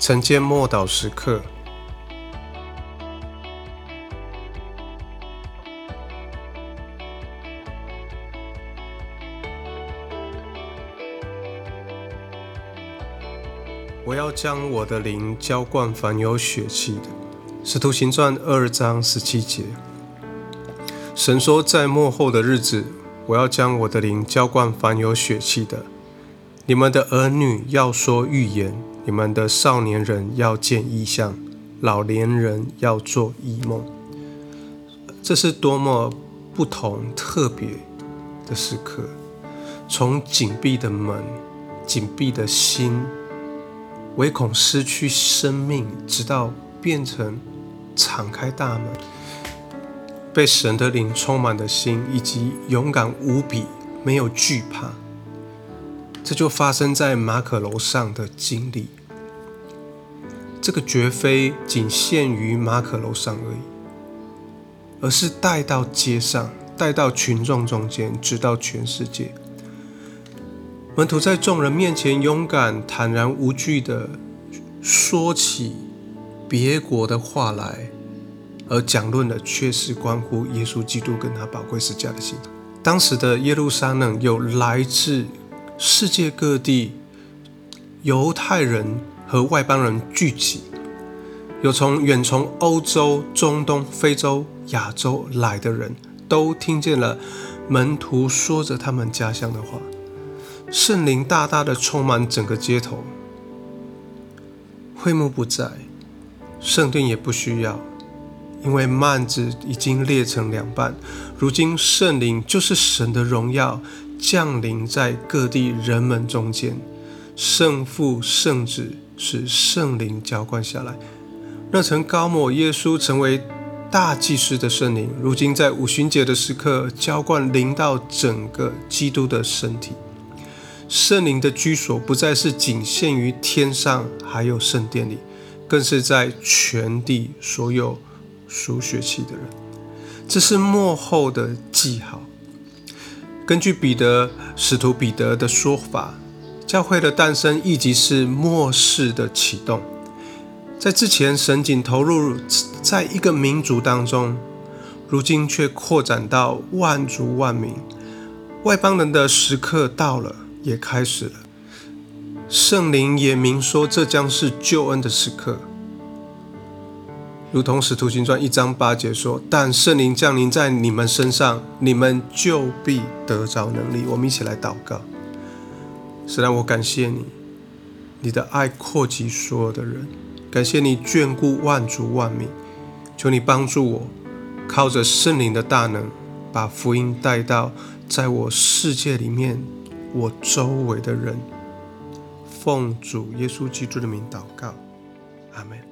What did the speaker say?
晨间默祷时刻，我要将我的灵浇灌凡有血气的。使徒行传二章十七节，神说，在末后的日子，我要将我的灵浇灌凡有血气的。你们的儿女要说预言，你们的少年人要见异象，老年人要做异梦。这是多么不同、特别的时刻！从紧闭的门、紧闭的心，唯恐失去生命，直到变成敞开大门，被神的灵充满的心，以及勇敢无比、没有惧怕。这就发生在马可楼上的经历。这个绝非仅限于马可楼上而已，而是带到街上，带到群众中间，直到全世界。门徒在众人面前勇敢、坦然无惧的说起别国的话来，而讲论的却是关乎耶稣基督跟他宝贵十架的心。当时的耶路撒冷有来自。世界各地犹太人和外邦人聚集，有从远从欧洲、中东、非洲、亚洲来的人，都听见了门徒说着他们家乡的话。圣灵大大的充满整个街头，会幕不在，圣殿也不需要，因为幔子已经裂成两半。如今圣灵就是神的荣耀。降临在各地人们中间，圣父、圣子使圣灵浇灌下来。那曾高抹耶稣成为大祭司的圣灵，如今在五旬节的时刻浇灌临到整个基督的身体。圣灵的居所不再是仅限于天上，还有圣殿里，更是在全地所有属血气的人。这是幕后的记号。根据彼得使徒彼得的说法，教会的诞生亦即是末世的启动。在之前，神仅投入在一个民族当中，如今却扩展到万族万民。外邦人的时刻到了，也开始了。圣灵也明说，这将是救恩的时刻。如同使徒行传一章八节说：“但圣灵降临在你们身上，你们就必得着能力。”我们一起来祷告。是让我感谢你，你的爱扩及所有的人，感谢你眷顾万族万民。求你帮助我，靠着圣灵的大能，把福音带到在我世界里面我周围的人。奉主耶稣基督的名祷告，阿门。